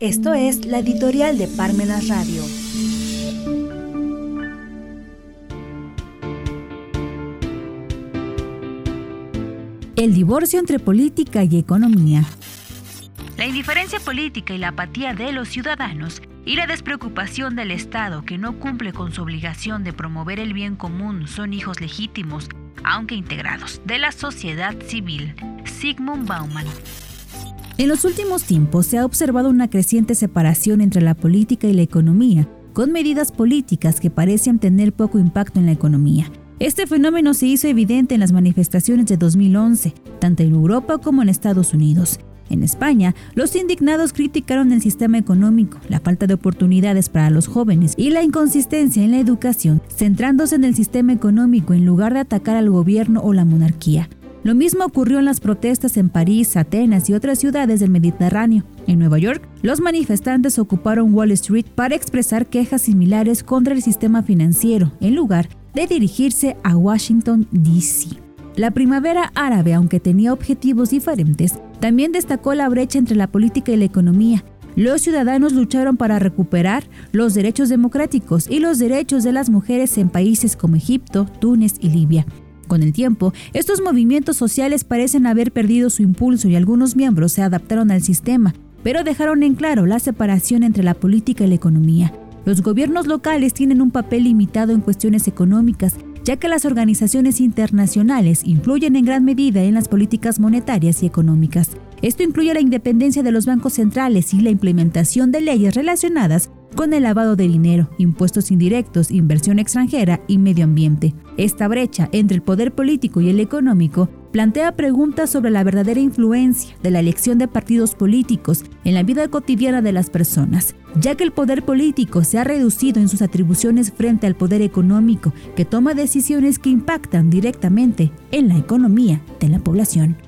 Esto es la editorial de Parmenas Radio. El divorcio entre política y economía. La indiferencia política y la apatía de los ciudadanos y la despreocupación del Estado que no cumple con su obligación de promover el bien común son hijos legítimos, aunque integrados, de la sociedad civil. Sigmund Bauman. En los últimos tiempos se ha observado una creciente separación entre la política y la economía, con medidas políticas que parecen tener poco impacto en la economía. Este fenómeno se hizo evidente en las manifestaciones de 2011, tanto en Europa como en Estados Unidos. En España, los indignados criticaron el sistema económico, la falta de oportunidades para los jóvenes y la inconsistencia en la educación, centrándose en el sistema económico en lugar de atacar al gobierno o la monarquía. Lo mismo ocurrió en las protestas en París, Atenas y otras ciudades del Mediterráneo. En Nueva York, los manifestantes ocuparon Wall Street para expresar quejas similares contra el sistema financiero, en lugar de dirigirse a Washington, D.C. La primavera árabe, aunque tenía objetivos diferentes, también destacó la brecha entre la política y la economía. Los ciudadanos lucharon para recuperar los derechos democráticos y los derechos de las mujeres en países como Egipto, Túnez y Libia. Con el tiempo, estos movimientos sociales parecen haber perdido su impulso y algunos miembros se adaptaron al sistema, pero dejaron en claro la separación entre la política y la economía. Los gobiernos locales tienen un papel limitado en cuestiones económicas, ya que las organizaciones internacionales influyen en gran medida en las políticas monetarias y económicas. Esto incluye la independencia de los bancos centrales y la implementación de leyes relacionadas con el lavado de dinero, impuestos indirectos, inversión extranjera y medio ambiente. Esta brecha entre el poder político y el económico plantea preguntas sobre la verdadera influencia de la elección de partidos políticos en la vida cotidiana de las personas, ya que el poder político se ha reducido en sus atribuciones frente al poder económico, que toma decisiones que impactan directamente en la economía de la población.